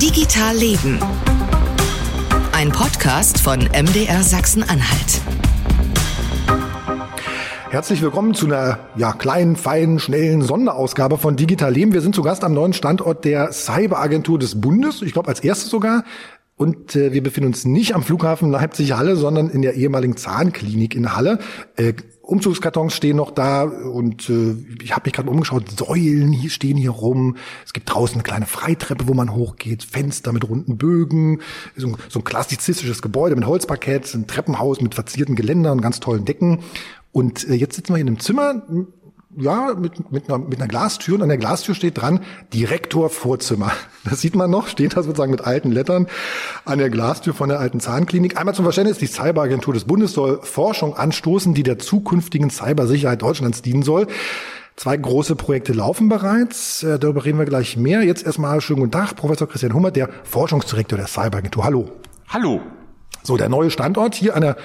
Digital Leben. Ein Podcast von MDR Sachsen-Anhalt. Herzlich willkommen zu einer ja, kleinen, feinen, schnellen Sonderausgabe von Digital Leben. Wir sind zu Gast am neuen Standort der Cyberagentur des Bundes. Ich glaube als erstes sogar. Und äh, wir befinden uns nicht am Flughafen Leipzig-Halle, sondern in der ehemaligen Zahnklinik in Halle. Äh, Umzugskartons stehen noch da und äh, ich habe mich gerade umgeschaut, Säulen hier stehen hier rum. Es gibt draußen eine kleine Freitreppe, wo man hochgeht, Fenster mit runden Bögen, so ein, so ein klassizistisches Gebäude mit Holzparkett, ein Treppenhaus mit verzierten Geländern, ganz tollen Decken. Und äh, jetzt sitzen wir in einem Zimmer, ja, mit, mit, einer, mit einer Glastür und an der Glastür steht dran Direktor Vorzimmer. Das sieht man noch, steht da sozusagen mit alten Lettern an der Glastür von der alten Zahnklinik. Einmal zum Verständnis, die Cyberagentur des Bundes soll Forschung anstoßen, die der zukünftigen Cybersicherheit Deutschlands dienen soll. Zwei große Projekte laufen bereits, äh, darüber reden wir gleich mehr. Jetzt erstmal schönen guten Tag, Professor Christian Hummer, der Forschungsdirektor der Cyberagentur. Hallo. Hallo. So, der neue Standort hier an der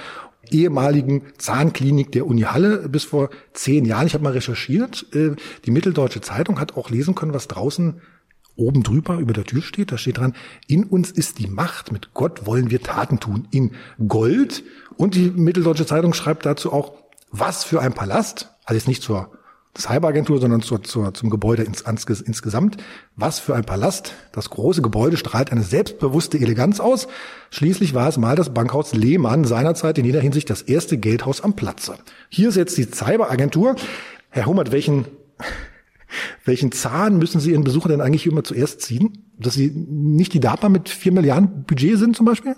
ehemaligen Zahnklinik der Uni Halle bis vor zehn Jahren. Ich habe mal recherchiert. Äh, die Mitteldeutsche Zeitung hat auch lesen können, was draußen oben drüber über der Tür steht. Da steht dran, in uns ist die Macht, mit Gott wollen wir Taten tun. In Gold. Und die Mitteldeutsche Zeitung schreibt dazu auch, was für ein Palast. Also jetzt nicht zur Cyberagentur, sondern zur, zur, zum Gebäude ins, ins, insgesamt. Was für ein Palast. Das große Gebäude strahlt eine selbstbewusste Eleganz aus. Schließlich war es mal das Bankhaus Lehmann seinerzeit in jeder Hinsicht das erste Geldhaus am Platze. Hier ist jetzt die Cyberagentur. Herr Hummert, welchen, welchen Zahn müssen Sie Ihren Besucher denn eigentlich immer zuerst ziehen? Dass Sie nicht die DAPA mit vier Milliarden Budget sind zum Beispiel?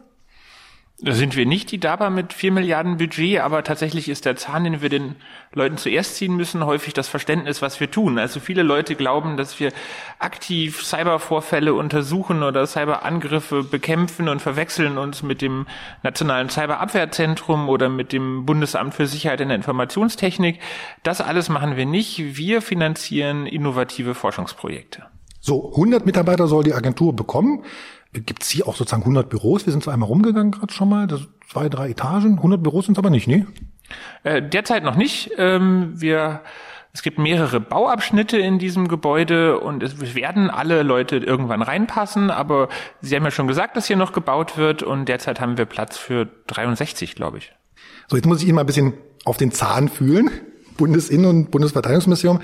Da sind wir nicht die DABA mit vier Milliarden Budget, aber tatsächlich ist der Zahn, den wir den Leuten zuerst ziehen müssen, häufig das Verständnis, was wir tun. Also viele Leute glauben, dass wir aktiv Cybervorfälle untersuchen oder Cyberangriffe bekämpfen und verwechseln uns mit dem Nationalen Cyberabwehrzentrum oder mit dem Bundesamt für Sicherheit in der Informationstechnik. Das alles machen wir nicht. Wir finanzieren innovative Forschungsprojekte. So, 100 Mitarbeiter soll die Agentur bekommen. Gibt es hier auch sozusagen 100 Büros? Wir sind zwar einmal rumgegangen gerade schon mal, das zwei, drei Etagen. 100 Büros sind es aber nicht, ne? Äh, derzeit noch nicht. Ähm, wir es gibt mehrere Bauabschnitte in diesem Gebäude und es werden alle Leute irgendwann reinpassen, aber Sie haben ja schon gesagt, dass hier noch gebaut wird und derzeit haben wir Platz für 63, glaube ich. So, jetzt muss ich Ihnen mal ein bisschen auf den Zahn fühlen. Bundesinnen- und Bundesverteidigungsministerium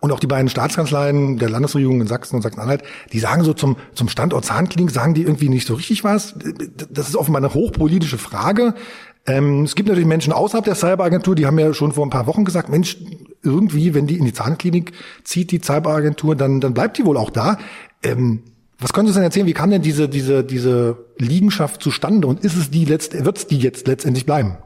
und auch die beiden Staatskanzleien der Landesregierung in Sachsen und Sachsen-Anhalt, die sagen so zum, zum Standort Zahnklinik, sagen die irgendwie nicht so richtig was. Das ist offenbar eine hochpolitische Frage. Ähm, es gibt natürlich Menschen außerhalb der Cyberagentur, die haben ja schon vor ein paar Wochen gesagt, Mensch, irgendwie, wenn die in die Zahnklinik zieht, die Cyberagentur, dann, dann bleibt die wohl auch da. Ähm, was können Sie denn erzählen? Wie kam denn diese, diese, diese Liegenschaft zustande und ist es die letzt, wird es die jetzt letztendlich bleiben?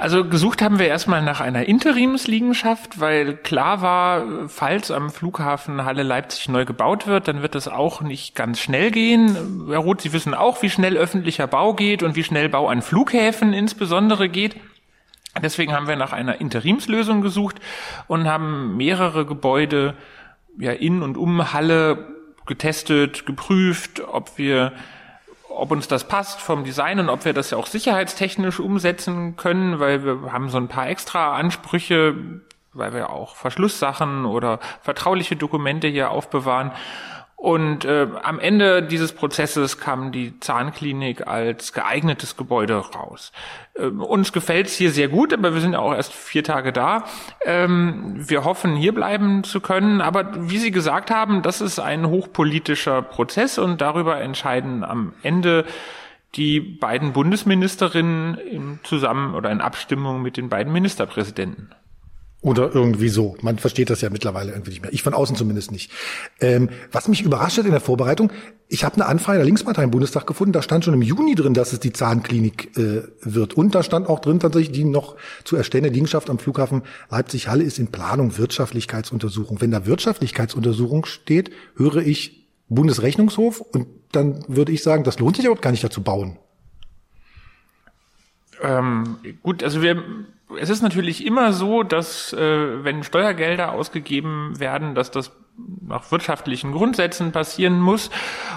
Also gesucht haben wir erstmal nach einer Interimsliegenschaft, weil klar war, falls am Flughafen Halle Leipzig neu gebaut wird, dann wird es auch nicht ganz schnell gehen. Herr Roth, Sie wissen auch, wie schnell öffentlicher Bau geht und wie schnell Bau an Flughäfen insbesondere geht. Deswegen haben wir nach einer Interimslösung gesucht und haben mehrere Gebäude ja, in und um Halle getestet, geprüft, ob wir ob uns das passt vom Design und ob wir das ja auch sicherheitstechnisch umsetzen können, weil wir haben so ein paar extra Ansprüche, weil wir auch Verschlusssachen oder vertrauliche Dokumente hier aufbewahren. Und äh, am Ende dieses Prozesses kam die Zahnklinik als geeignetes Gebäude raus. Äh, uns gefällt's hier sehr gut, aber wir sind ja auch erst vier Tage da. Ähm, wir hoffen, hier bleiben zu können. Aber wie Sie gesagt haben, das ist ein hochpolitischer Prozess und darüber entscheiden am Ende die beiden Bundesministerinnen im zusammen oder in Abstimmung mit den beiden Ministerpräsidenten. Oder irgendwie so. Man versteht das ja mittlerweile irgendwie nicht mehr. Ich von außen zumindest nicht. Ähm, was mich überrascht hat in der Vorbereitung, ich habe eine Anfrage der Linkspartei im Bundestag gefunden, da stand schon im Juni drin, dass es die Zahnklinik äh, wird. Und da stand auch drin tatsächlich, die noch zu erstellende Liegenschaft am Flughafen Leipzig-Halle ist in Planung Wirtschaftlichkeitsuntersuchung. Wenn da Wirtschaftlichkeitsuntersuchung steht, höre ich Bundesrechnungshof und dann würde ich sagen, das lohnt sich überhaupt gar nicht dazu bauen. Ähm, gut, also wir es ist natürlich immer so, dass äh, wenn Steuergelder ausgegeben werden, dass das nach wirtschaftlichen Grundsätzen passieren muss.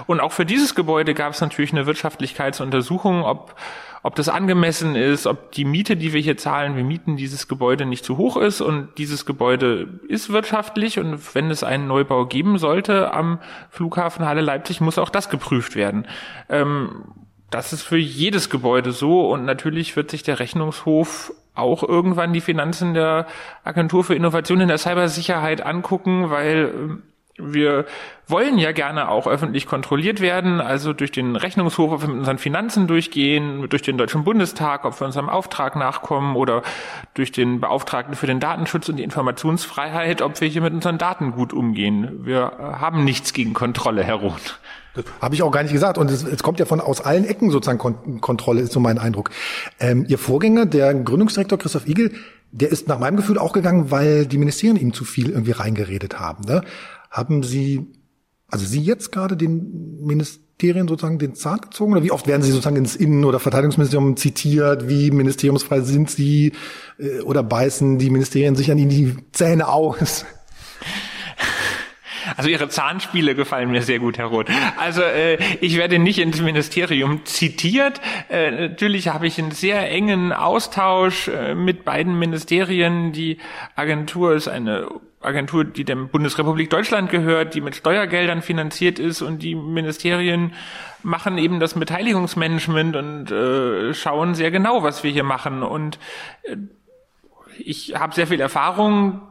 Und auch für dieses Gebäude gab es natürlich eine Wirtschaftlichkeitsuntersuchung, ob ob das angemessen ist, ob die Miete, die wir hier zahlen, wir mieten dieses Gebäude nicht zu hoch ist und dieses Gebäude ist wirtschaftlich und wenn es einen Neubau geben sollte am Flughafen Halle Leipzig, muss auch das geprüft werden. Ähm, das ist für jedes Gebäude so und natürlich wird sich der Rechnungshof auch irgendwann die Finanzen der Agentur für Innovation in der Cybersicherheit angucken, weil ähm, wir wollen ja gerne auch öffentlich kontrolliert werden, also durch den Rechnungshof, ob wir mit unseren Finanzen durchgehen, durch den Deutschen Bundestag, ob wir unserem Auftrag nachkommen oder durch den Beauftragten für den Datenschutz und die Informationsfreiheit, ob wir hier mit unseren Daten gut umgehen. Wir äh, haben nichts gegen Kontrolle, Herr Roth. Habe ich auch gar nicht gesagt. Und es, es kommt ja von aus allen Ecken sozusagen Kon Kontrolle, ist so mein Eindruck. Ähm, Ihr Vorgänger, der Gründungsdirektor Christoph Igel, der ist nach meinem Gefühl auch gegangen, weil die Ministerien ihm zu viel irgendwie reingeredet haben. Ne? Haben Sie, also Sie jetzt gerade den Ministerien sozusagen den Zahn gezogen? Oder wie oft werden Sie sozusagen ins Innen- oder Verteidigungsministerium zitiert? Wie ministeriumsfrei sind Sie? Äh, oder beißen die Ministerien sich an Ihnen die Zähne aus? Also Ihre Zahnspiele gefallen mir sehr gut, Herr Roth. Also äh, ich werde nicht ins Ministerium zitiert. Äh, natürlich habe ich einen sehr engen Austausch äh, mit beiden Ministerien. Die Agentur ist eine Agentur, die der Bundesrepublik Deutschland gehört, die mit Steuergeldern finanziert ist und die Ministerien machen eben das Beteiligungsmanagement und äh, schauen sehr genau, was wir hier machen. Und äh, ich habe sehr viel Erfahrung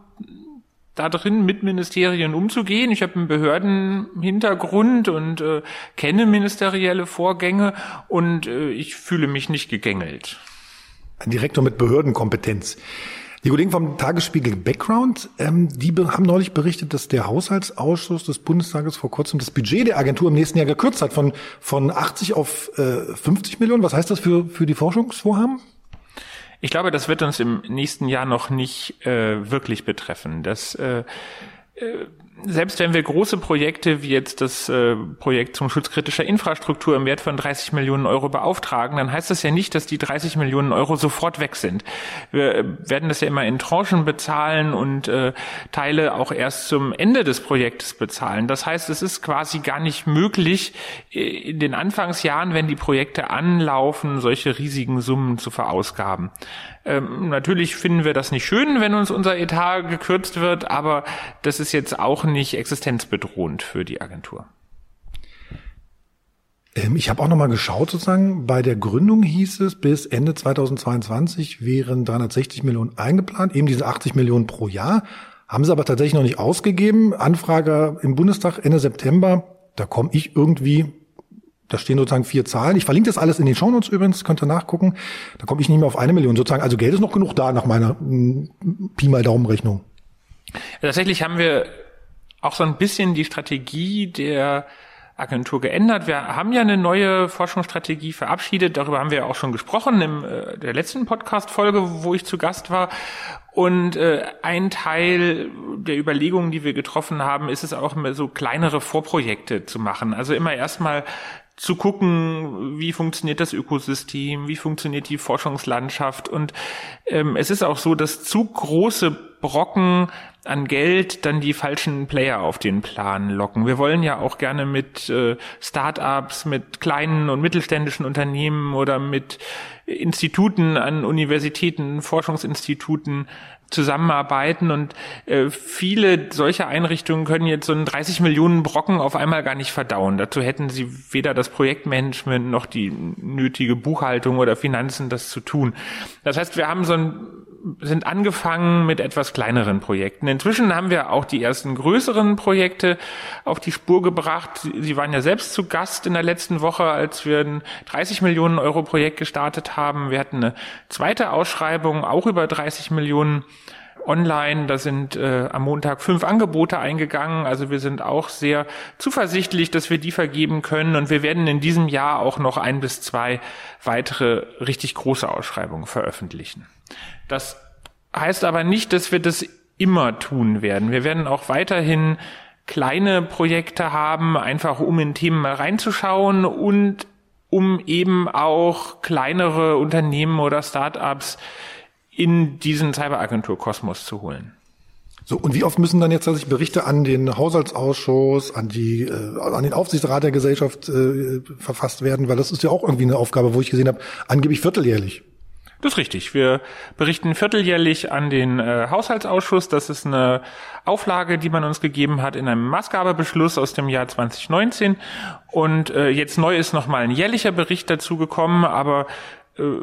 da drin mit Ministerien umzugehen. Ich habe einen Behördenhintergrund und äh, kenne ministerielle Vorgänge und äh, ich fühle mich nicht gegängelt. Ein Direktor mit Behördenkompetenz. Die Kollegen vom Tagesspiegel Background, ähm, die haben neulich berichtet, dass der Haushaltsausschuss des Bundestages vor kurzem das Budget der Agentur im nächsten Jahr gekürzt hat von, von 80 auf äh, 50 Millionen. Was heißt das für, für die Forschungsvorhaben? Ich glaube, das wird uns im nächsten Jahr noch nicht äh, wirklich betreffen. Das äh, äh selbst wenn wir große Projekte wie jetzt das äh, Projekt zum Schutz kritischer Infrastruktur im Wert von 30 Millionen Euro beauftragen, dann heißt das ja nicht, dass die 30 Millionen Euro sofort weg sind. Wir äh, werden das ja immer in Tranchen bezahlen und äh, Teile auch erst zum Ende des Projektes bezahlen. Das heißt, es ist quasi gar nicht möglich, äh, in den Anfangsjahren, wenn die Projekte anlaufen, solche riesigen Summen zu verausgaben. Ähm, natürlich finden wir das nicht schön, wenn uns unser Etat gekürzt wird, aber das ist jetzt auch nicht existenzbedrohend für die Agentur. Ähm, ich habe auch noch mal geschaut, sozusagen, bei der Gründung hieß es, bis Ende 2022 wären 360 Millionen eingeplant, eben diese 80 Millionen pro Jahr. Haben sie aber tatsächlich noch nicht ausgegeben. Anfrage im Bundestag Ende September, da komme ich irgendwie da stehen sozusagen vier Zahlen. Ich verlinke das alles in den Shownotes übrigens, könnt ihr nachgucken. Da komme ich nicht mehr auf eine Million sozusagen. Also Geld ist noch genug da nach meiner m, hm, Pi mal Daumenrechnung. Tatsächlich haben wir auch so ein bisschen die Strategie der Agentur geändert. Wir haben ja eine neue Forschungsstrategie verabschiedet. Darüber haben wir auch schon gesprochen in äh, der letzten Podcast-Folge, wo ich zu Gast war. Und äh, ein Teil der Überlegungen, die wir getroffen haben, ist es auch so kleinere Vorprojekte zu machen. Also immer erstmal zu gucken, wie funktioniert das Ökosystem, wie funktioniert die Forschungslandschaft. Und ähm, es ist auch so, dass zu große Brocken an Geld dann die falschen Player auf den Plan locken. Wir wollen ja auch gerne mit äh, Start-ups, mit kleinen und mittelständischen Unternehmen oder mit Instituten an Universitäten, Forschungsinstituten zusammenarbeiten und äh, viele solcher Einrichtungen können jetzt so einen 30 Millionen Brocken auf einmal gar nicht verdauen. Dazu hätten sie weder das Projektmanagement noch die nötige Buchhaltung oder Finanzen, das zu tun. Das heißt, wir haben so ein sind angefangen mit etwas kleineren Projekten. Inzwischen haben wir auch die ersten größeren Projekte auf die Spur gebracht. Sie waren ja selbst zu Gast in der letzten Woche, als wir ein 30 Millionen Euro Projekt gestartet haben. Wir hatten eine zweite Ausschreibung, auch über 30 Millionen online. Da sind äh, am Montag fünf Angebote eingegangen. Also wir sind auch sehr zuversichtlich, dass wir die vergeben können. Und wir werden in diesem Jahr auch noch ein bis zwei weitere richtig große Ausschreibungen veröffentlichen. Das heißt aber nicht, dass wir das immer tun werden. Wir werden auch weiterhin kleine Projekte haben, einfach um in Themen mal reinzuschauen und um eben auch kleinere Unternehmen oder Startups in diesen Cyberagentur-Kosmos zu holen. So, und wie oft müssen dann jetzt tatsächlich Berichte an den Haushaltsausschuss, an die, äh, an den Aufsichtsrat der Gesellschaft äh, verfasst werden? Weil das ist ja auch irgendwie eine Aufgabe, wo ich gesehen habe, angeblich vierteljährlich. Das ist richtig. Wir berichten vierteljährlich an den äh, Haushaltsausschuss. Das ist eine Auflage, die man uns gegeben hat in einem Maßgabebeschluss aus dem Jahr 2019. Und äh, jetzt neu ist nochmal ein jährlicher Bericht dazu gekommen, aber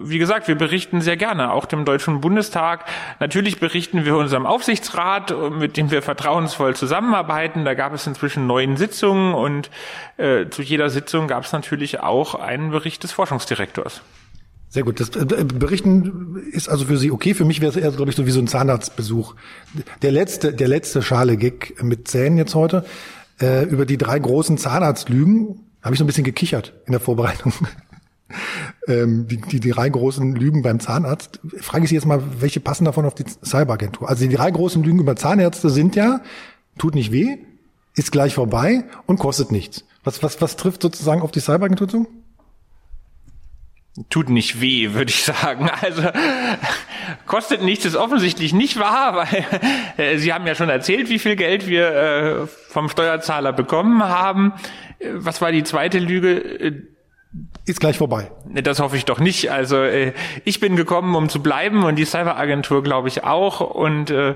wie gesagt, wir berichten sehr gerne, auch dem Deutschen Bundestag. Natürlich berichten wir unserem Aufsichtsrat, mit dem wir vertrauensvoll zusammenarbeiten. Da gab es inzwischen neun Sitzungen und äh, zu jeder Sitzung gab es natürlich auch einen Bericht des Forschungsdirektors. Sehr gut. Das äh, Berichten ist also für Sie okay. Für mich wäre es eher, glaube ich, so wie so ein Zahnarztbesuch. Der letzte, der letzte schale Gig mit Zähnen jetzt heute äh, über die drei großen Zahnarztlügen habe ich so ein bisschen gekichert in der Vorbereitung ähm, die, die, die drei großen Lügen beim Zahnarzt. Frage ich Sie jetzt mal, welche passen davon auf die Cyberagentur? Also die drei großen Lügen über Zahnärzte sind ja, tut nicht weh, ist gleich vorbei und kostet nichts. Was, was, was trifft sozusagen auf die Cyberagentur zu? Tut nicht weh, würde ich sagen. Also kostet nichts ist offensichtlich nicht wahr, weil äh, Sie haben ja schon erzählt, wie viel Geld wir äh, vom Steuerzahler bekommen haben. Äh, was war die zweite Lüge? Ist gleich vorbei. Das hoffe ich doch nicht. Also äh, ich bin gekommen, um zu bleiben und die Cyberagentur glaube ich auch und äh,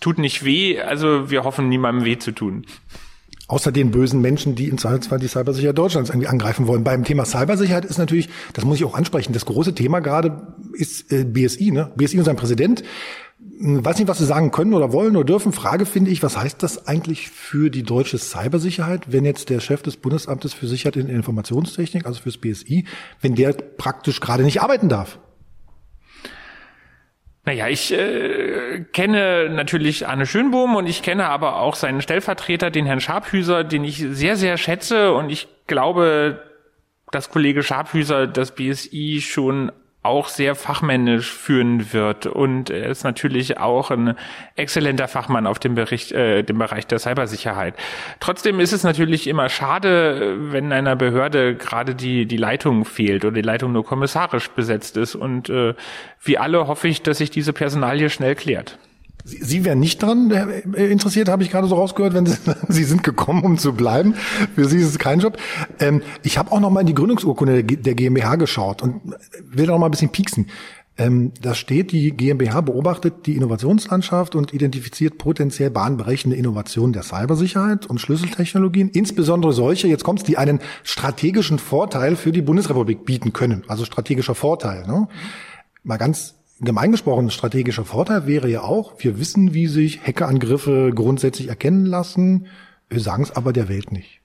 tut nicht weh. Also wir hoffen niemandem weh zu tun. Außer den bösen Menschen, die im Zweifelsfall die Cybersicherheit Deutschlands irgendwie angreifen wollen. Beim Thema Cybersicherheit ist natürlich, das muss ich auch ansprechen, das große Thema gerade ist äh, BSI, ne? BSI und sein Präsident weiß nicht, was Sie sagen können oder wollen oder dürfen. Frage finde ich, was heißt das eigentlich für die deutsche Cybersicherheit, wenn jetzt der Chef des Bundesamtes für Sicherheit in Informationstechnik, also fürs BSI, wenn der praktisch gerade nicht arbeiten darf? Naja, ich äh, kenne natürlich Arne Schönbohm und ich kenne aber auch seinen Stellvertreter, den Herrn Scharphüser, den ich sehr, sehr schätze und ich glaube, dass Kollege Scharphüser das BSI schon auch sehr fachmännisch führen wird und er ist natürlich auch ein exzellenter Fachmann auf dem, Bericht, äh, dem Bereich der Cybersicherheit. Trotzdem ist es natürlich immer schade, wenn einer Behörde gerade die, die Leitung fehlt oder die Leitung nur kommissarisch besetzt ist und äh, wie alle hoffe ich, dass sich diese Personalie schnell klärt. Sie, Sie wären nicht dran äh, interessiert, habe ich gerade so rausgehört, wenn Sie, Sie sind gekommen, um zu bleiben. Für Sie ist es kein Job. Ähm, ich habe auch noch mal in die Gründungsurkunde der GmbH geschaut und will noch mal ein bisschen pieksen. Ähm, da steht, die GmbH beobachtet die Innovationslandschaft und identifiziert potenziell bahnbrechende Innovationen der Cybersicherheit und Schlüsseltechnologien, insbesondere solche, jetzt kommt's, die einen strategischen Vorteil für die Bundesrepublik bieten können. Also strategischer Vorteil. Ne? Mal ganz Gemeingesprochen strategischer Vorteil wäre ja auch, wir wissen, wie sich Hackerangriffe grundsätzlich erkennen lassen, sagen es aber der Welt nicht.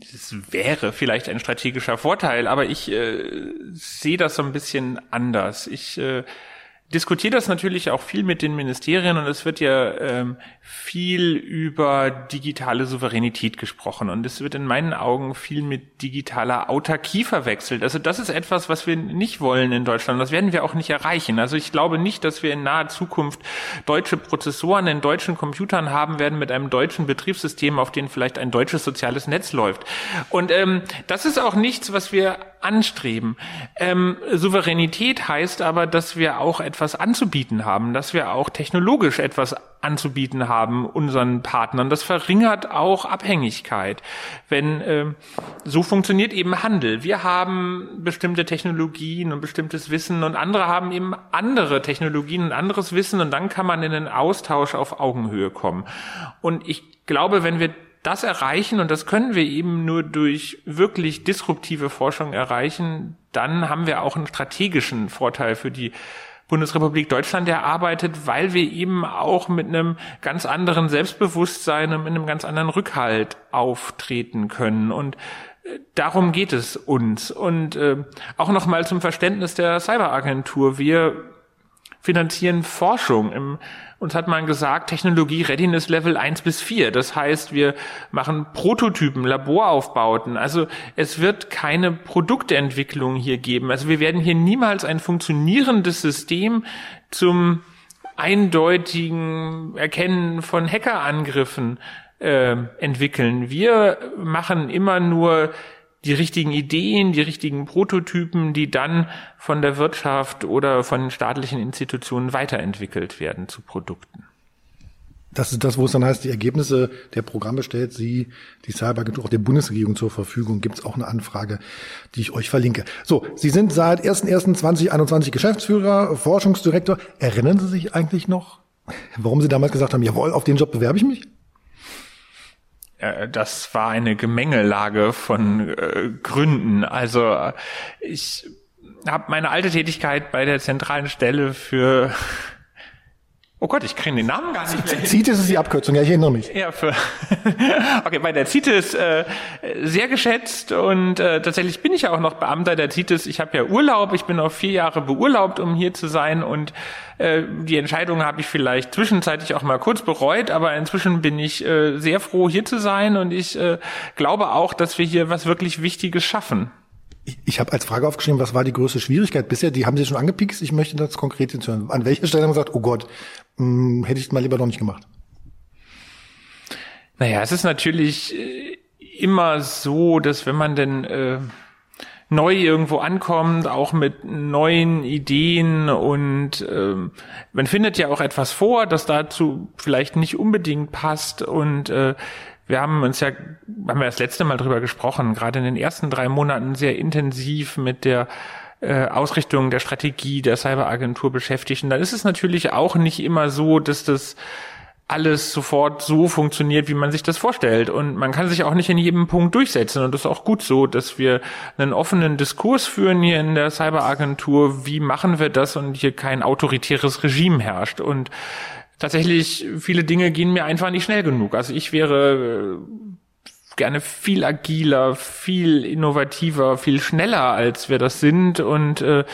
Es wäre vielleicht ein strategischer Vorteil, aber ich äh, sehe das so ein bisschen anders. Ich äh, diskutiere das natürlich auch viel mit den Ministerien und es wird ja ähm, viel über digitale Souveränität gesprochen und es wird in meinen Augen viel mit digitaler Autarkie verwechselt. Also das ist etwas, was wir nicht wollen in Deutschland. Das werden wir auch nicht erreichen. Also ich glaube nicht, dass wir in naher Zukunft deutsche Prozessoren in deutschen Computern haben werden mit einem deutschen Betriebssystem, auf dem vielleicht ein deutsches soziales Netz läuft. Und ähm, das ist auch nichts, was wir anstreben. Ähm, Souveränität heißt aber, dass wir auch etwas anzubieten haben, dass wir auch technologisch etwas anzubieten haben unseren Partnern. Das verringert auch Abhängigkeit, wenn äh, so funktioniert eben Handel. Wir haben bestimmte Technologien und bestimmtes Wissen und andere haben eben andere Technologien und anderes Wissen und dann kann man in den Austausch auf Augenhöhe kommen. Und ich glaube, wenn wir das erreichen, und das können wir eben nur durch wirklich disruptive Forschung erreichen, dann haben wir auch einen strategischen Vorteil für die Bundesrepublik Deutschland erarbeitet, weil wir eben auch mit einem ganz anderen Selbstbewusstsein und mit einem ganz anderen Rückhalt auftreten können. Und äh, darum geht es uns. Und äh, auch nochmal zum Verständnis der Cyberagentur. Wir finanzieren Forschung. Im, uns hat man gesagt, Technologie Readiness Level 1 bis 4. Das heißt, wir machen Prototypen, Laboraufbauten. Also es wird keine Produktentwicklung hier geben. Also wir werden hier niemals ein funktionierendes System zum eindeutigen Erkennen von Hackerangriffen äh, entwickeln. Wir machen immer nur die richtigen Ideen, die richtigen Prototypen, die dann von der Wirtschaft oder von staatlichen Institutionen weiterentwickelt werden zu Produkten. Das ist das, wo es dann heißt, die Ergebnisse der Programme stellt sie, die Cyberagentur, auch der Bundesregierung zur Verfügung. Gibt es auch eine Anfrage, die ich euch verlinke. So, Sie sind seit 01.01.2021 Geschäftsführer, Forschungsdirektor. Erinnern Sie sich eigentlich noch, warum Sie damals gesagt haben, jawohl, auf den Job bewerbe ich mich? Das war eine Gemengelage von äh, Gründen. Also äh, ich habe meine alte Tätigkeit bei der zentralen Stelle für Oh Gott, ich kriege den Namen gar nicht mehr. CITES ist die Abkürzung, ja, ich erinnere mich. Ja, für okay, bei der CITES äh, sehr geschätzt und äh, tatsächlich bin ich ja auch noch Beamter der CITES. Ich habe ja Urlaub, ich bin auch vier Jahre beurlaubt, um hier zu sein und äh, die Entscheidung habe ich vielleicht zwischenzeitlich auch mal kurz bereut, aber inzwischen bin ich äh, sehr froh, hier zu sein und ich äh, glaube auch, dass wir hier was wirklich Wichtiges schaffen. Ich, ich habe als Frage aufgeschrieben, was war die größte Schwierigkeit bisher? Die haben Sie schon angepikst. Ich möchte das konkret jetzt hören. An welcher Stelle haben Sie gesagt, oh Gott, mh, hm, hätte ich mal lieber noch nicht gemacht? Naja, es ist natürlich äh, immer so, dass wenn man denn äh, neu irgendwo ankommt, auch mit neuen Ideen und äh, man findet ja auch etwas vor, das dazu vielleicht nicht unbedingt passt und äh, wir haben uns ja, haben wir das letzte Mal drüber gesprochen, gerade in den ersten drei Monaten sehr intensiv mit der äh, Ausrichtung der Strategie der Cyberagentur beschäftigt. Und dann ist es natürlich auch nicht immer so, dass das alles sofort so funktioniert, wie man sich das vorstellt. Und man kann sich auch nicht in jedem Punkt durchsetzen. Und das ist auch gut so, dass wir einen offenen Diskurs führen hier in der Cyberagentur. Wie machen wir das und hier kein autoritäres Regime herrscht? Und tatsächlich viele Dinge gehen mir einfach nicht schnell genug. Also ich wäre äh, gerne viel agiler, viel innovativer, viel schneller, als wir das sind. Und äh,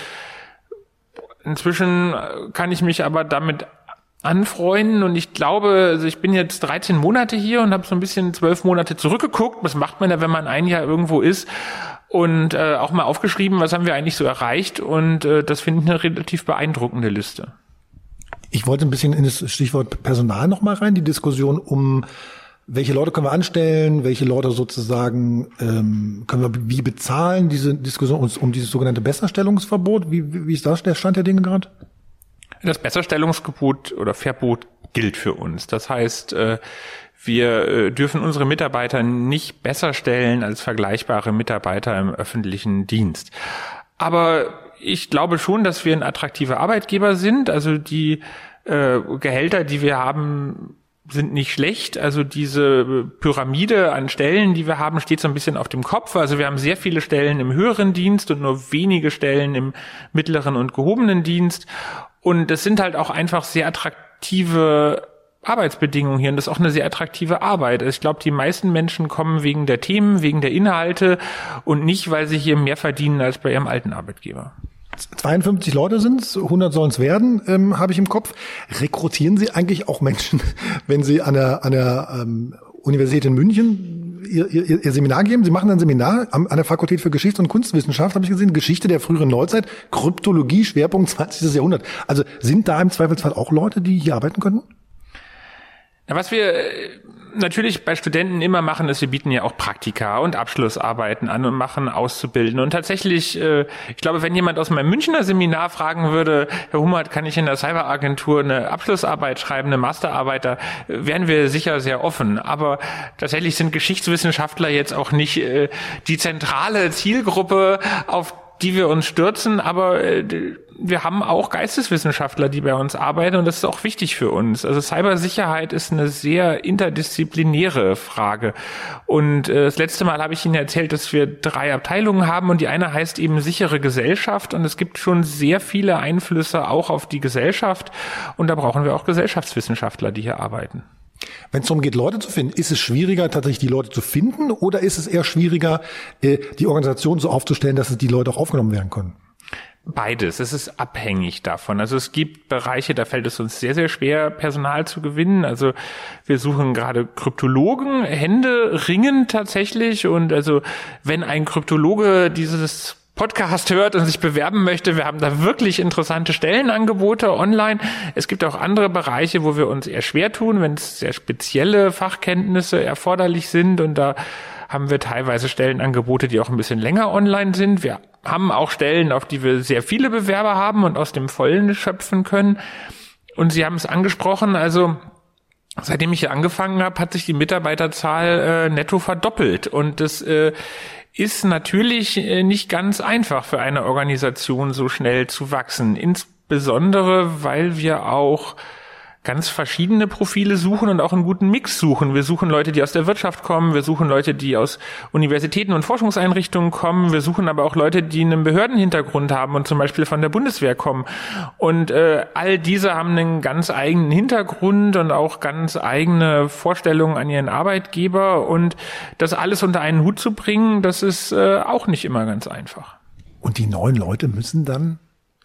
inzwischen kann ich mich aber damit anfreunden und ich glaube, also ich bin jetzt 13 Monate hier und habe so ein bisschen zwölf Monate zurückgeguckt. Was macht man da, wenn man ein Jahr irgendwo ist? Und äh, auch mal aufgeschrieben, was haben wir eigentlich so erreicht? Und äh, das finde ich eine relativ beeindruckende Liste. Ich wollte ein bisschen in das Stichwort Personal nochmal rein, die Diskussion um welche Leute können wir anstellen, welche Leute sozusagen ähm, können wir wie bezahlen, diese Diskussion um, um dieses sogenannte Besserstellungsverbot. Wie, wie ist das der Stand der Dinge gerade? Das Besserstellungsgebot oder Verbot gilt für uns. Das heißt, äh, wir äh, dürfen unsere Mitarbeiter nicht besser stellen als vergleichbare Mitarbeiter im öffentlichen Dienst. Aber ich glaube schon, dass wir ein attraktiver Arbeitgeber sind. Also die äh, Gehälter, die wir haben, sind nicht schlecht. Also diese Pyramide an Stellen, die wir haben, steht so ein bisschen auf dem Kopf. Also wir haben sehr viele Stellen im höheren Dienst und nur wenige Stellen im mittleren und gehobenen Dienst. Und das sind halt auch einfach sehr attraktive Arbeitsbedingungen hier und das ist auch eine sehr attraktive Arbeit. Also ich glaube, die meisten Menschen kommen wegen der Themen, wegen der Inhalte und nicht, weil sie hier mehr verdienen als bei ihrem alten Arbeitgeber. 52 Leute sind es, 100 sollen es werden, ähm, habe ich im Kopf. Rekrutieren Sie eigentlich auch Menschen, wenn Sie an der, an der ähm, Universität in München ihr, ihr, ihr Seminar geben? Sie machen ein Seminar an der Fakultät für Geschichts- und Kunstwissenschaft, habe ich gesehen, Geschichte der früheren Neuzeit, Kryptologie, Schwerpunkt 20. Jahrhundert. Also sind da im Zweifelsfall auch Leute, die hier arbeiten könnten? Ja, was wir äh, natürlich bei Studenten immer machen, ist, wir bieten ja auch Praktika und Abschlussarbeiten an und machen Auszubilden. Und tatsächlich, äh, ich glaube, wenn jemand aus meinem Münchner Seminar fragen würde, Herr Hummert, kann ich in der Cyberagentur eine Abschlussarbeit schreiben, eine Masterarbeit, da wären wir sicher sehr offen. Aber tatsächlich sind Geschichtswissenschaftler jetzt auch nicht äh, die zentrale Zielgruppe, auf die wir uns stürzen, aber äh, wir haben auch Geisteswissenschaftler, die bei uns arbeiten und das ist auch wichtig für uns. Also Cybersicherheit ist eine sehr interdisziplinäre Frage. Und äh, das letzte Mal habe ich Ihnen erzählt, dass wir drei Abteilungen haben und die eine heißt eben sichere Gesellschaft und es gibt schon sehr viele Einflüsse auch auf die Gesellschaft und da brauchen wir auch Gesellschaftswissenschaftler, die hier arbeiten. Wenn es darum geht, Leute zu finden, ist es schwieriger, tatsächlich die Leute zu finden oder ist es eher schwieriger, äh, die Organisation so aufzustellen, dass die Leute auch aufgenommen werden können? Beides. Es ist abhängig davon. Also es gibt Bereiche, da fällt es uns sehr, sehr schwer, Personal zu gewinnen. Also wir suchen gerade Kryptologen, Hände ringen tatsächlich. Und also wenn ein Kryptologe dieses Podcast hört und sich bewerben möchte, wir haben da wirklich interessante Stellenangebote online. Es gibt auch andere Bereiche, wo wir uns eher schwer tun, wenn es sehr spezielle Fachkenntnisse erforderlich sind und da haben wir teilweise Stellenangebote, die auch ein bisschen länger online sind. Wir haben auch Stellen, auf die wir sehr viele Bewerber haben und aus dem Vollen schöpfen können. Und Sie haben es angesprochen, also seitdem ich hier angefangen habe, hat sich die Mitarbeiterzahl äh, netto verdoppelt. Und das äh, ist natürlich äh, nicht ganz einfach für eine Organisation so schnell zu wachsen. Insbesondere, weil wir auch ganz verschiedene Profile suchen und auch einen guten Mix suchen. Wir suchen Leute, die aus der Wirtschaft kommen, wir suchen Leute, die aus Universitäten und Forschungseinrichtungen kommen, wir suchen aber auch Leute, die einen Behördenhintergrund haben und zum Beispiel von der Bundeswehr kommen. Und äh, all diese haben einen ganz eigenen Hintergrund und auch ganz eigene Vorstellungen an ihren Arbeitgeber. Und das alles unter einen Hut zu bringen, das ist äh, auch nicht immer ganz einfach. Und die neuen Leute müssen dann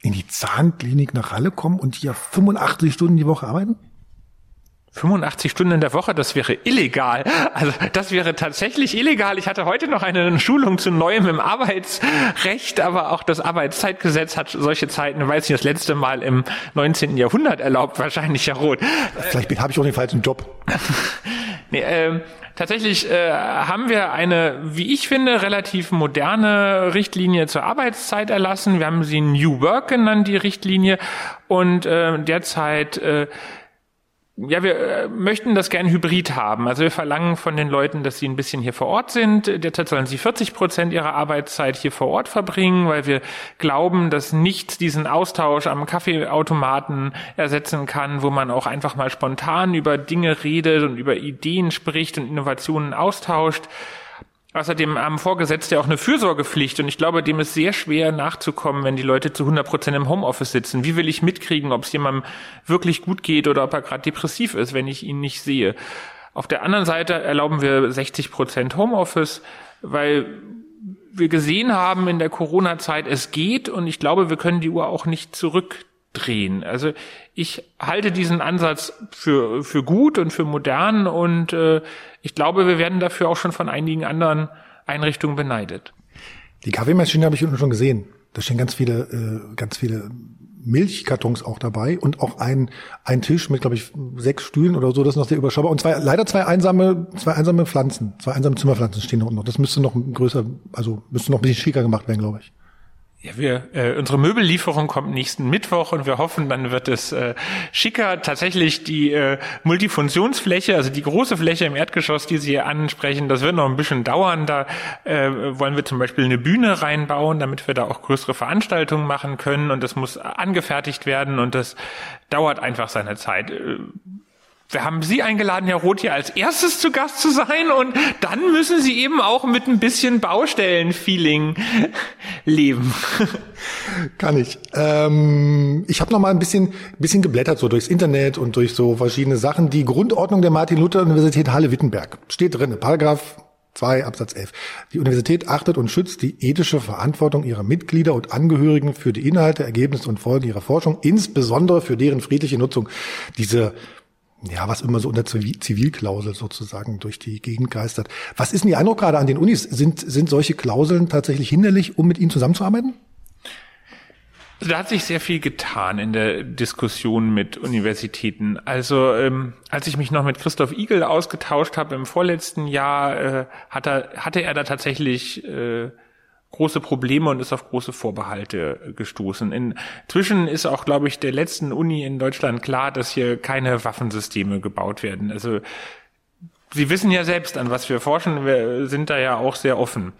in die Zahnklinik nach Halle kommen und hier 85 Stunden die Woche arbeiten? 85 Stunden in der Woche, das wäre illegal. Also das wäre tatsächlich illegal. Ich hatte heute noch eine Schulung zu Neuem im Arbeitsrecht, aber auch das Arbeitszeitgesetz hat solche Zeiten, weiß nicht, das letzte Mal im 19. Jahrhundert erlaubt, wahrscheinlich ja rot. Vielleicht habe ich auch den falschen Job. nee, ähm, Tatsächlich äh, haben wir eine, wie ich finde, relativ moderne Richtlinie zur Arbeitszeit erlassen. Wir haben sie New Work genannt, die Richtlinie. Und äh, derzeit äh, ja, wir äh, möchten das gern hybrid haben. Also wir verlangen von den Leuten, dass sie ein bisschen hier vor Ort sind. Derzeit sollen sie 40 Prozent ihrer Arbeitszeit hier vor Ort verbringen, weil wir glauben, dass nichts diesen Austausch am Kaffeeautomaten ersetzen kann, wo man auch einfach mal spontan über Dinge redet und über Ideen spricht und Innovationen austauscht. Außerdem haben Vorgesetzte auch eine Fürsorgepflicht und ich glaube, dem ist sehr schwer nachzukommen, wenn die Leute zu 100 Prozent im Homeoffice sitzen. Wie will ich mitkriegen, ob es jemandem wirklich gut geht oder ob er gerade depressiv ist, wenn ich ihn nicht sehe? Auf der anderen Seite erlauben wir 60 Prozent Homeoffice, weil wir gesehen haben in der Corona-Zeit, es geht und ich glaube, wir können die Uhr auch nicht zurückdrehen. Also ich halte diesen Ansatz für, für gut und für modern und äh, ich glaube, wir werden dafür auch schon von einigen anderen Einrichtungen beneidet. Die Kaffeemaschine habe ich unten schon gesehen. Da stehen ganz viele, äh, ganz viele Milchkartons auch dabei und auch ein, ein Tisch mit, glaube ich, sechs Stühlen oder so, das ist noch sehr überschaubar. Und zwei, leider zwei einsame, zwei einsame Pflanzen, zwei einsame Zimmerpflanzen stehen unten noch. Das müsste noch größer, also müsste noch ein bisschen schicker gemacht werden, glaube ich. Ja, wir, äh, unsere Möbellieferung kommt nächsten Mittwoch und wir hoffen, dann wird es äh, schicker. Tatsächlich die äh, Multifunktionsfläche, also die große Fläche im Erdgeschoss, die Sie hier ansprechen, das wird noch ein bisschen dauern. Da äh, wollen wir zum Beispiel eine Bühne reinbauen, damit wir da auch größere Veranstaltungen machen können und das muss angefertigt werden und das dauert einfach seine Zeit. Wir haben Sie eingeladen, Herr Roth, hier als erstes zu Gast zu sein und dann müssen Sie eben auch mit ein bisschen Baustellen-Feeling leben. Kann ich. Ähm, ich habe noch mal ein bisschen, bisschen geblättert so durchs Internet und durch so verschiedene Sachen. Die Grundordnung der Martin-Luther-Universität Halle-Wittenberg steht drin, Paragraph 2 Absatz 11. Die Universität achtet und schützt die ethische Verantwortung ihrer Mitglieder und Angehörigen für die Inhalte, Ergebnisse und Folgen ihrer Forschung, insbesondere für deren friedliche Nutzung. Diese ja, was immer so unter Zivilklausel sozusagen durch die Gegend geistert. Was ist denn Ihr Eindruck gerade an den Unis? Sind, sind solche Klauseln tatsächlich hinderlich, um mit ihnen zusammenzuarbeiten? Da hat sich sehr viel getan in der Diskussion mit Universitäten. Also ähm, als ich mich noch mit Christoph Igel ausgetauscht habe im vorletzten Jahr, äh, hat er, hatte er da tatsächlich äh, große Probleme und ist auf große Vorbehalte gestoßen. Inzwischen ist auch, glaube ich, der letzten Uni in Deutschland klar, dass hier keine Waffensysteme gebaut werden. Also Sie wissen ja selbst, an was wir forschen. Wir sind da ja auch sehr offen.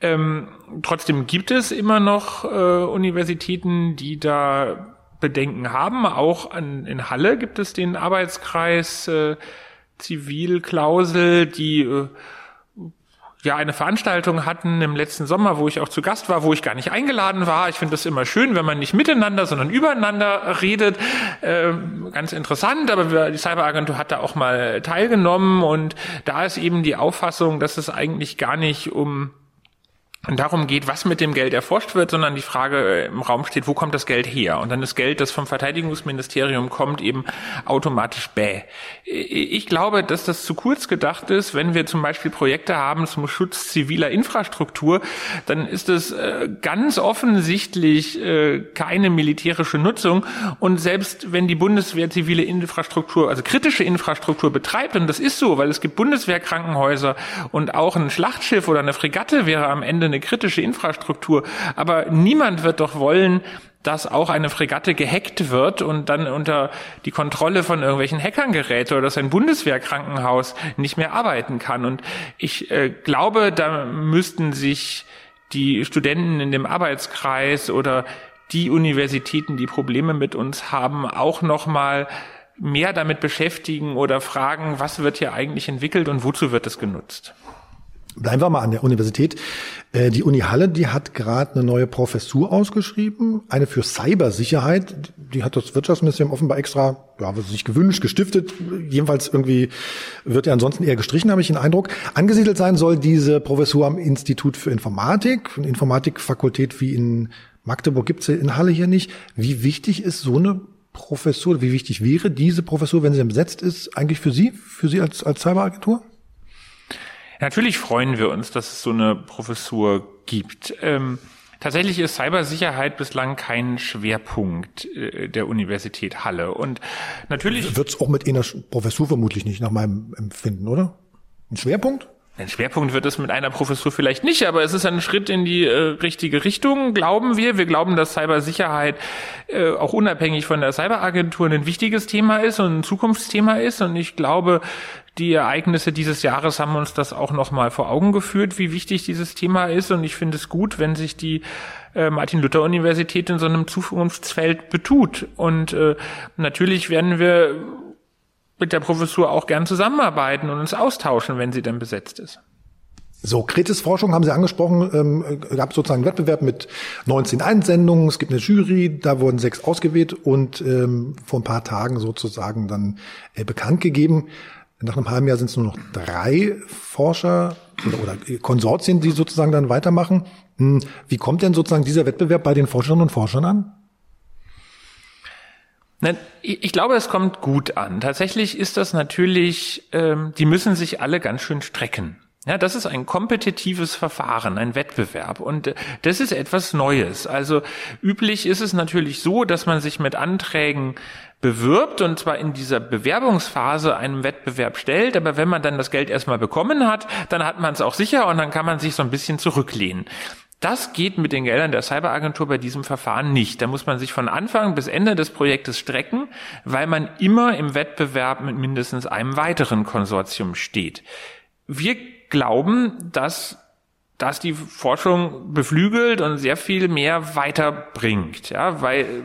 Ähm, trotzdem gibt es immer noch äh, Universitäten, die da Bedenken haben. Auch an, in Halle gibt es den Arbeitskreis äh, Zivilklausel, die äh, ja eine Veranstaltung hatten im letzten Sommer, wo ich auch zu Gast war, wo ich gar nicht eingeladen war. Ich finde das immer schön, wenn man nicht miteinander, sondern übereinander redet. Ähm, ganz interessant, aber wir, die Cyberagentur hat da auch mal teilgenommen und da ist eben die Auffassung, dass es eigentlich gar nicht um darum geht, was mit dem Geld erforscht wird, sondern die Frage äh, im Raum steht, wo kommt das Geld her? Und dann das Geld, das vom Verteidigungsministerium kommt, eben automatisch bäh. Ich glaube, dass das zu kurz gedacht ist. Wenn wir zum Beispiel Projekte haben zum Schutz ziviler Infrastruktur, dann ist es äh, ganz offensichtlich äh, keine militärische Nutzung. Und selbst wenn die Bundeswehr zivile Infrastruktur, also kritische Infrastruktur betreibt, und das ist so, weil es gibt Bundeswehrkrankenhäuser und auch ein Schlachtschiff oder eine Fregatte wäre am Ende eine kritische Infrastruktur. Aber niemand wird doch wollen, dass auch eine Fregatte gehackt wird und dann unter die Kontrolle von irgendwelchen Hackern gerät oder dass ein Bundeswehrkrankenhaus nicht mehr arbeiten kann. Und ich äh, glaube, da müssten sich die Studenten in dem Arbeitskreis oder die Universitäten, die Probleme mit uns haben, auch noch mal mehr damit beschäftigen oder fragen, was wird hier eigentlich entwickelt und wozu wird es genutzt? Bleiben wir mal an der Universität. Äh, die Uni Halle, die hat gerade eine neue Professur ausgeschrieben, eine für Cybersicherheit. Die hat das Wirtschaftsministerium offenbar extra, ja, sich gewünscht, gestiftet. Jedenfalls irgendwie wird ja ansonsten eher gestrichen, habe ich den Eindruck. Angesiedelt sein soll diese Professur am Institut für Informatik, eine Informatikfakultät wie in Magdeburg gibt's sie in Halle hier nicht. Wie wichtig ist so eine Professur, wie wichtig wäre diese Professur, wenn sie besetzt ist, eigentlich für Sie, für Sie als, als Cyberagentur? Natürlich freuen wir uns, dass es so eine Professur gibt. Ähm, tatsächlich ist Cybersicherheit bislang kein Schwerpunkt äh, der Universität Halle. Und natürlich wird es auch mit einer Professur vermutlich nicht nach meinem Empfinden, oder? Ein Schwerpunkt? Ein Schwerpunkt wird es mit einer Professur vielleicht nicht, aber es ist ein Schritt in die äh, richtige Richtung, glauben wir. Wir glauben, dass Cybersicherheit äh, auch unabhängig von der Cyberagentur ein wichtiges Thema ist und ein Zukunftsthema ist. Und ich glaube, die Ereignisse dieses Jahres haben uns das auch nochmal vor Augen geführt, wie wichtig dieses Thema ist. Und ich finde es gut, wenn sich die äh, Martin-Luther-Universität in so einem Zukunftsfeld betut. Und äh, natürlich werden wir mit der Professur auch gern zusammenarbeiten und uns austauschen, wenn sie denn besetzt ist. So, Kretis-Forschung haben Sie angesprochen, ähm, gab sozusagen einen Wettbewerb mit 19 Einsendungen, es gibt eine Jury, da wurden sechs ausgewählt und ähm, vor ein paar Tagen sozusagen dann äh, bekannt gegeben. Nach einem halben Jahr sind es nur noch drei Forscher oder, oder Konsortien, die sozusagen dann weitermachen. Hm, wie kommt denn sozusagen dieser Wettbewerb bei den Forscherinnen und Forschern an? Ich glaube, es kommt gut an. Tatsächlich ist das natürlich, ähm, die müssen sich alle ganz schön strecken. Ja, das ist ein kompetitives Verfahren, ein Wettbewerb. Und äh, das ist etwas Neues. Also üblich ist es natürlich so, dass man sich mit Anträgen bewirbt und zwar in dieser Bewerbungsphase einem Wettbewerb stellt, aber wenn man dann das Geld erstmal bekommen hat, dann hat man es auch sicher und dann kann man sich so ein bisschen zurücklehnen. Das geht mit den Geldern der Cyberagentur bei diesem Verfahren nicht. Da muss man sich von Anfang bis Ende des Projektes strecken, weil man immer im Wettbewerb mit mindestens einem weiteren Konsortium steht. Wir glauben, dass das die Forschung beflügelt und sehr viel mehr weiterbringt, ja, weil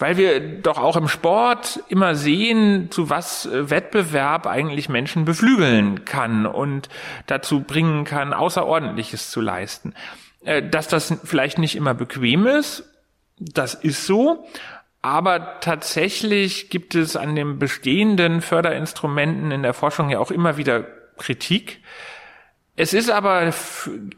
weil wir doch auch im Sport immer sehen, zu was Wettbewerb eigentlich Menschen beflügeln kann und dazu bringen kann, Außerordentliches zu leisten. Äh, dass das vielleicht nicht immer bequem ist, das ist so, aber tatsächlich gibt es an den bestehenden Förderinstrumenten in der Forschung ja auch immer wieder Kritik. Es ist aber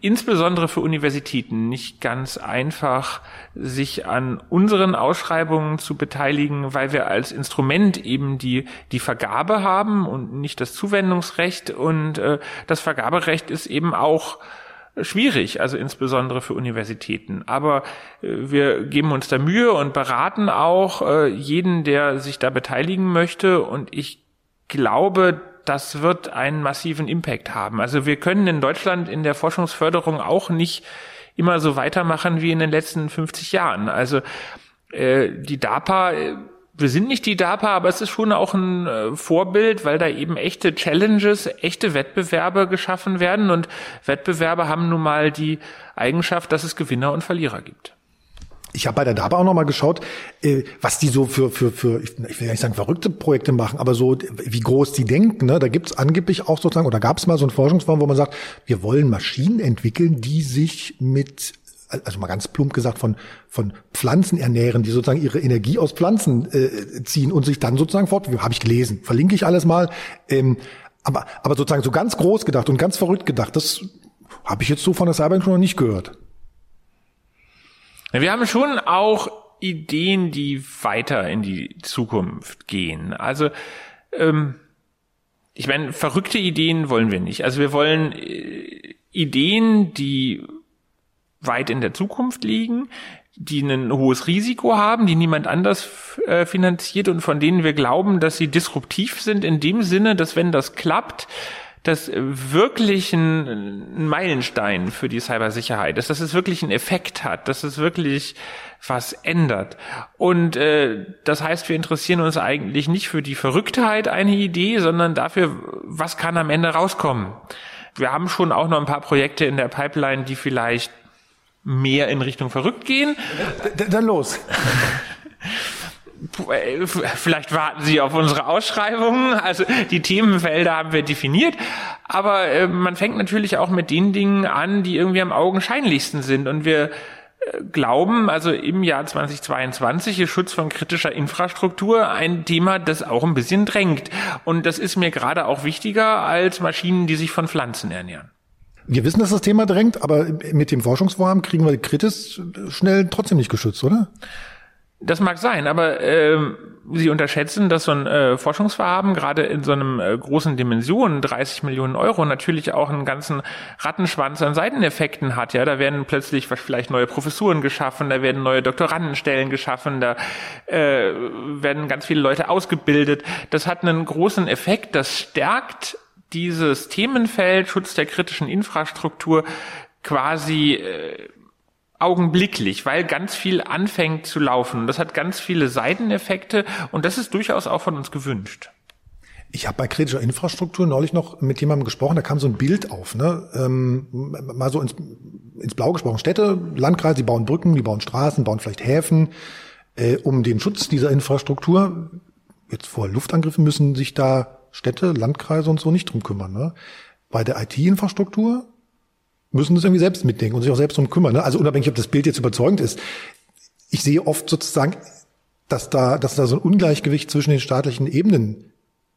insbesondere für Universitäten nicht ganz einfach, sich an unseren Ausschreibungen zu beteiligen, weil wir als Instrument eben die, die Vergabe haben und nicht das Zuwendungsrecht. Und äh, das Vergaberecht ist eben auch schwierig, also insbesondere für Universitäten. Aber äh, wir geben uns da Mühe und beraten auch äh, jeden, der sich da beteiligen möchte. Und ich glaube, das wird einen massiven Impact haben. Also wir können in Deutschland in der Forschungsförderung auch nicht immer so weitermachen wie in den letzten 50 Jahren. Also äh, die DARPA, äh, wir sind nicht die DARPA, aber es ist schon auch ein äh, Vorbild, weil da eben echte Challenges, echte Wettbewerbe geschaffen werden und Wettbewerbe haben nun mal die Eigenschaft, dass es Gewinner und Verlierer gibt. Ich habe bei der DABA auch noch mal geschaut, äh, was die so für, für, für ich will ja nicht sagen verrückte Projekte machen, aber so, wie groß die denken. Ne? Da gibt's angeblich auch sozusagen, oder gab es mal so ein Forschungsform, wo man sagt, wir wollen Maschinen entwickeln, die sich mit also mal ganz plump gesagt, von, von Pflanzen ernähren, die sozusagen ihre Energie aus Pflanzen äh, ziehen und sich dann sozusagen fort, habe ich gelesen, verlinke ich alles mal. Ähm, aber, aber sozusagen so ganz groß gedacht und ganz verrückt gedacht, das Habe ich jetzt so von der Cyberbank noch nicht gehört. Wir haben schon auch Ideen, die weiter in die Zukunft gehen. Also ähm, ich meine, verrückte Ideen wollen wir nicht. Also wir wollen äh, Ideen, die weit in der Zukunft liegen, die ein hohes Risiko haben, die niemand anders äh, finanziert und von denen wir glauben, dass sie disruptiv sind in dem Sinne, dass wenn das klappt, das wirklich ein, ein Meilenstein für die Cybersicherheit ist, dass es wirklich einen Effekt hat, dass es wirklich was ändert. Und äh, das heißt, wir interessieren uns eigentlich nicht für die Verrücktheit einer Idee, sondern dafür, was kann am Ende rauskommen. Wir haben schon auch noch ein paar Projekte in der Pipeline, die vielleicht mehr in Richtung verrückt gehen. Dann los. Vielleicht warten Sie auf unsere Ausschreibungen. Also die Themenfelder haben wir definiert. Aber äh, man fängt natürlich auch mit den Dingen an, die irgendwie am augenscheinlichsten sind. Und wir äh, glauben, also im Jahr 2022 ist Schutz von kritischer Infrastruktur ein Thema, das auch ein bisschen drängt. Und das ist mir gerade auch wichtiger als Maschinen, die sich von Pflanzen ernähren. Wir wissen, dass das Thema drängt, aber mit dem Forschungsvorhaben kriegen wir Kritis schnell trotzdem nicht geschützt, oder? Das mag sein, aber äh, Sie unterschätzen, dass so ein äh, Forschungsvorhaben gerade in so einem äh, großen Dimension, 30 Millionen Euro, natürlich auch einen ganzen Rattenschwanz an Seiteneffekten hat. Ja, da werden plötzlich vielleicht neue Professuren geschaffen, da werden neue Doktorandenstellen geschaffen, da äh, werden ganz viele Leute ausgebildet. Das hat einen großen Effekt, das stärkt dieses Themenfeld Schutz der kritischen Infrastruktur quasi äh, augenblicklich, weil ganz viel anfängt zu laufen. Das hat ganz viele Seiteneffekte und das ist durchaus auch von uns gewünscht. Ich habe bei kritischer Infrastruktur neulich noch mit jemandem gesprochen, da kam so ein Bild auf, ne? Ähm, mal so ins, ins Blau gesprochen. Städte, Landkreise, die bauen Brücken, die bauen Straßen, bauen vielleicht Häfen. Äh, um den Schutz dieser Infrastruktur, jetzt vor Luftangriffen müssen sich da Städte, Landkreise und so nicht drum kümmern. Ne? Bei der IT-Infrastruktur müssen das irgendwie selbst mitdenken und sich auch selbst drum kümmern. Ne? Also unabhängig, ob das Bild jetzt überzeugend ist. Ich sehe oft sozusagen, dass da, dass da so ein Ungleichgewicht zwischen den staatlichen Ebenen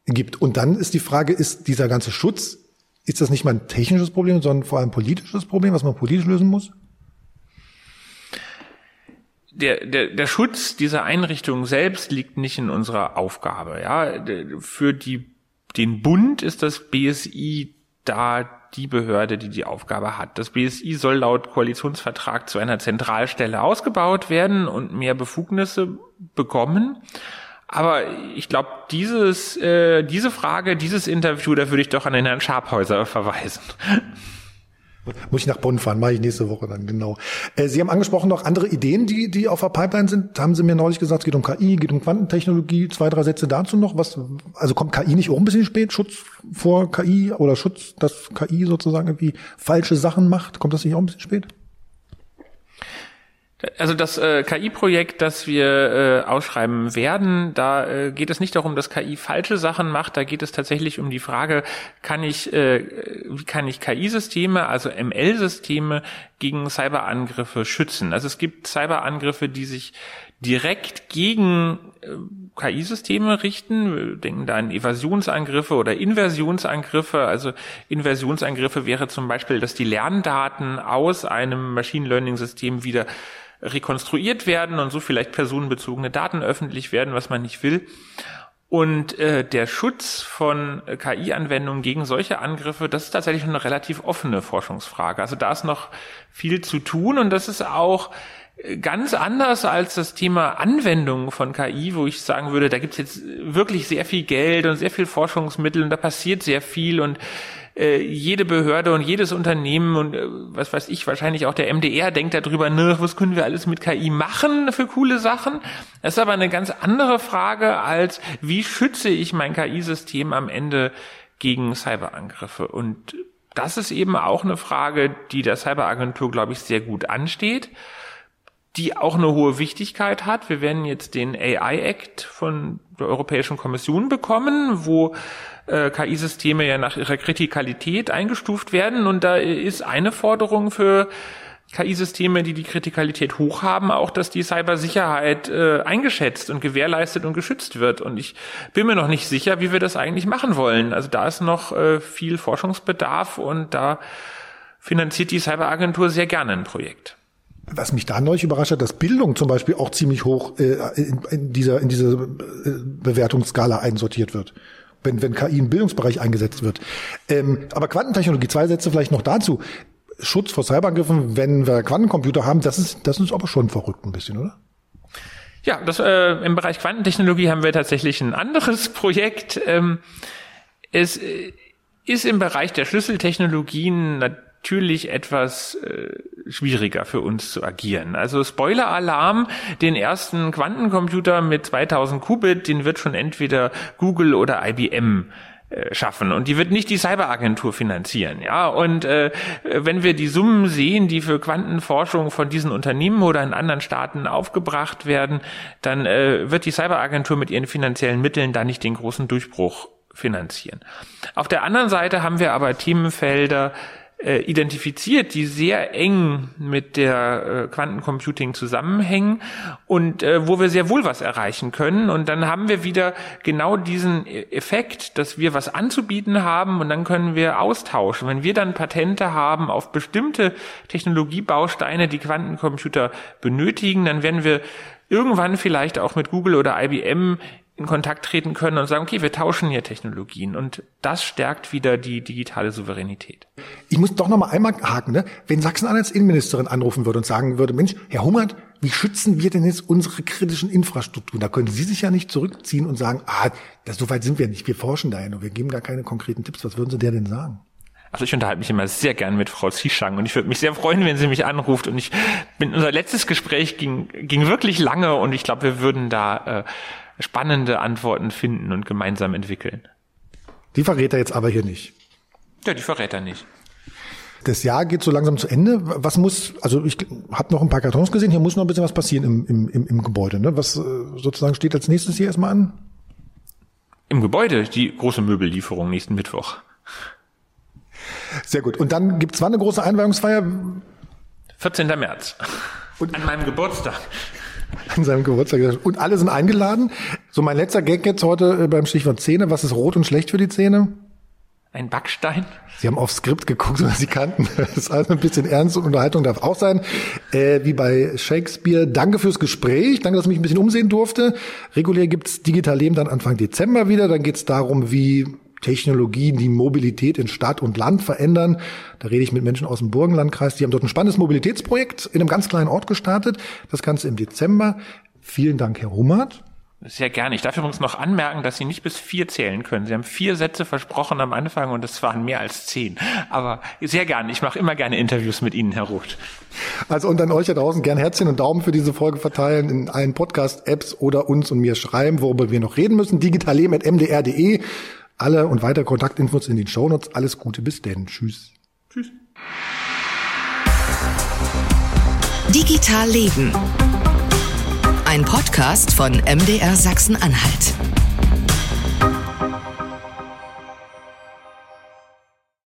gibt. Und dann ist die Frage, ist dieser ganze Schutz, ist das nicht mal ein technisches Problem, sondern vor allem ein politisches Problem, was man politisch lösen muss? der, der, der Schutz dieser Einrichtung selbst liegt nicht in unserer Aufgabe. Ja, für die, den Bund ist das BSI da die Behörde, die die Aufgabe hat. Das BSI soll laut Koalitionsvertrag zu einer Zentralstelle ausgebaut werden und mehr Befugnisse bekommen. Aber ich glaube, dieses, äh, diese Frage, dieses Interview, da würde ich doch an den Herrn Scharphäuser verweisen. Muss ich nach Bonn fahren, mache ich nächste Woche dann, genau. Äh, Sie haben angesprochen noch andere Ideen, die, die auf der Pipeline sind. Haben Sie mir neulich gesagt, es geht um KI, geht um Quantentechnologie. Zwei, drei Sätze dazu noch. Was, also kommt KI nicht auch ein bisschen spät? Schutz vor KI oder Schutz, dass KI sozusagen irgendwie falsche Sachen macht? Kommt das nicht auch ein bisschen spät? Also das äh, KI-Projekt, das wir äh, ausschreiben werden, da äh, geht es nicht darum, dass KI falsche Sachen macht, da geht es tatsächlich um die Frage, kann ich, äh, wie kann ich KI-Systeme, also ML-Systeme gegen Cyberangriffe schützen? Also es gibt Cyberangriffe, die sich direkt gegen äh, KI-Systeme richten. Wir denken da an Evasionsangriffe oder Inversionsangriffe. Also Inversionsangriffe wäre zum Beispiel, dass die Lerndaten aus einem Machine Learning-System wieder rekonstruiert werden und so vielleicht personenbezogene Daten öffentlich werden, was man nicht will. Und äh, der Schutz von KI-Anwendungen gegen solche Angriffe, das ist tatsächlich eine relativ offene Forschungsfrage. Also da ist noch viel zu tun und das ist auch ganz anders als das Thema Anwendung von KI, wo ich sagen würde, da gibt es jetzt wirklich sehr viel Geld und sehr viel Forschungsmittel und da passiert sehr viel und äh, jede Behörde und jedes Unternehmen und äh, was weiß ich, wahrscheinlich auch der MDR denkt darüber, ne, was können wir alles mit KI machen für coole Sachen? Das ist aber eine ganz andere Frage als, wie schütze ich mein KI-System am Ende gegen Cyberangriffe? Und das ist eben auch eine Frage, die der Cyberagentur, glaube ich, sehr gut ansteht die auch eine hohe Wichtigkeit hat. Wir werden jetzt den AI Act von der Europäischen Kommission bekommen, wo äh, KI-Systeme ja nach ihrer Kritikalität eingestuft werden. Und da ist eine Forderung für KI-Systeme, die die Kritikalität hoch haben, auch, dass die Cybersicherheit äh, eingeschätzt und gewährleistet und geschützt wird. Und ich bin mir noch nicht sicher, wie wir das eigentlich machen wollen. Also da ist noch äh, viel Forschungsbedarf und da finanziert die Cyberagentur sehr gerne ein Projekt. Was mich da neulich überrascht hat, dass Bildung zum Beispiel auch ziemlich hoch äh, in, in dieser in diese äh, Bewertungsskala einsortiert wird, wenn, wenn KI im Bildungsbereich eingesetzt wird. Ähm, aber Quantentechnologie, zwei Sätze vielleicht noch dazu. Schutz vor Cyberangriffen, wenn wir Quantencomputer haben, das ist das ist aber schon verrückt ein bisschen, oder? Ja, das, äh, im Bereich Quantentechnologie haben wir tatsächlich ein anderes Projekt. Ähm, es äh, ist im Bereich der Schlüsseltechnologien natürlich etwas äh, schwieriger für uns zu agieren. Also Spoiler-Alarm, den ersten Quantencomputer mit 2000 Qubit, den wird schon entweder Google oder IBM äh, schaffen und die wird nicht die Cyberagentur finanzieren, ja und äh, wenn wir die Summen sehen, die für Quantenforschung von diesen Unternehmen oder in anderen Staaten aufgebracht werden, dann äh, wird die Cyberagentur mit ihren finanziellen Mitteln da nicht den großen Durchbruch finanzieren. Auf der anderen Seite haben wir aber Themenfelder äh, identifiziert, die sehr eng mit der äh, Quantencomputing zusammenhängen und äh, wo wir sehr wohl was erreichen können. Und dann haben wir wieder genau diesen e-, Effekt, dass wir was anzubieten haben und dann können wir austauschen. Wenn wir dann Patente haben auf bestimmte Technologiebausteine, die Quantencomputer benötigen, dann werden wir irgendwann vielleicht auch mit Google oder IBM in Kontakt treten können und sagen, okay, wir tauschen hier Technologien und das stärkt wieder die digitale Souveränität. Ich muss doch noch mal einmal haken, ne? Wenn Sachsen-Anhalts Innenministerin anrufen würde und sagen würde, Mensch, Herr Hummert, wie schützen wir denn jetzt unsere kritischen Infrastrukturen? Da können Sie sich ja nicht zurückziehen und sagen, ah, das, so weit sind wir nicht, wir forschen da ja nur, wir geben gar keine konkreten Tipps. Was würden Sie der denn sagen? Also ich unterhalte mich immer sehr gern mit Frau Zieschang und ich würde mich sehr freuen, wenn sie mich anruft. Und ich bin, unser letztes Gespräch ging, ging wirklich lange und ich glaube, wir würden da äh, spannende Antworten finden und gemeinsam entwickeln. Die verrät er jetzt aber hier nicht. Ja, die verrät er nicht. Das Jahr geht so langsam zu Ende. Was muss, also ich habe noch ein paar Kartons gesehen, hier muss noch ein bisschen was passieren im, im, im, im Gebäude. Ne? Was äh, sozusagen steht als nächstes hier erstmal an? Im Gebäude die große Möbellieferung nächsten Mittwoch. Sehr gut. Und dann gibt's wann eine große Einweihungsfeier? 14. März. Und an meinem Geburtstag an seinem Geburtstag. Und alle sind eingeladen. So mein letzter Gag jetzt heute äh, beim Stichwort Zähne. Was ist rot und schlecht für die Zähne? Ein Backstein? Sie haben aufs Skript geguckt, was Sie kannten. Das ist also ein bisschen Ernst und Unterhaltung darf auch sein. Äh, wie bei Shakespeare. Danke fürs Gespräch. Danke, dass ich mich ein bisschen umsehen durfte. Regulär gibt's Digital Leben dann Anfang Dezember wieder. Dann geht's darum, wie Technologien, die Mobilität in Stadt und Land verändern. Da rede ich mit Menschen aus dem Burgenlandkreis. Die haben dort ein spannendes Mobilitätsprojekt in einem ganz kleinen Ort gestartet. Das Ganze im Dezember. Vielen Dank, Herr Hummert. Sehr gerne. Ich darf übrigens noch anmerken, dass Sie nicht bis vier zählen können. Sie haben vier Sätze versprochen am Anfang und es waren mehr als zehn. Aber sehr gerne. Ich mache immer gerne Interviews mit Ihnen, Herr Roth. Also und an euch da draußen gern Herzchen und Daumen für diese Folge verteilen in allen Podcast-Apps oder uns und mir schreiben, worüber wir noch reden müssen. Digitalleben.mdr.de. Alle und weitere Kontaktinfos in den Shownotes. Alles Gute, bis denn. Tschüss. Tschüss. Digital Leben. Ein Podcast von MDR Sachsen-Anhalt.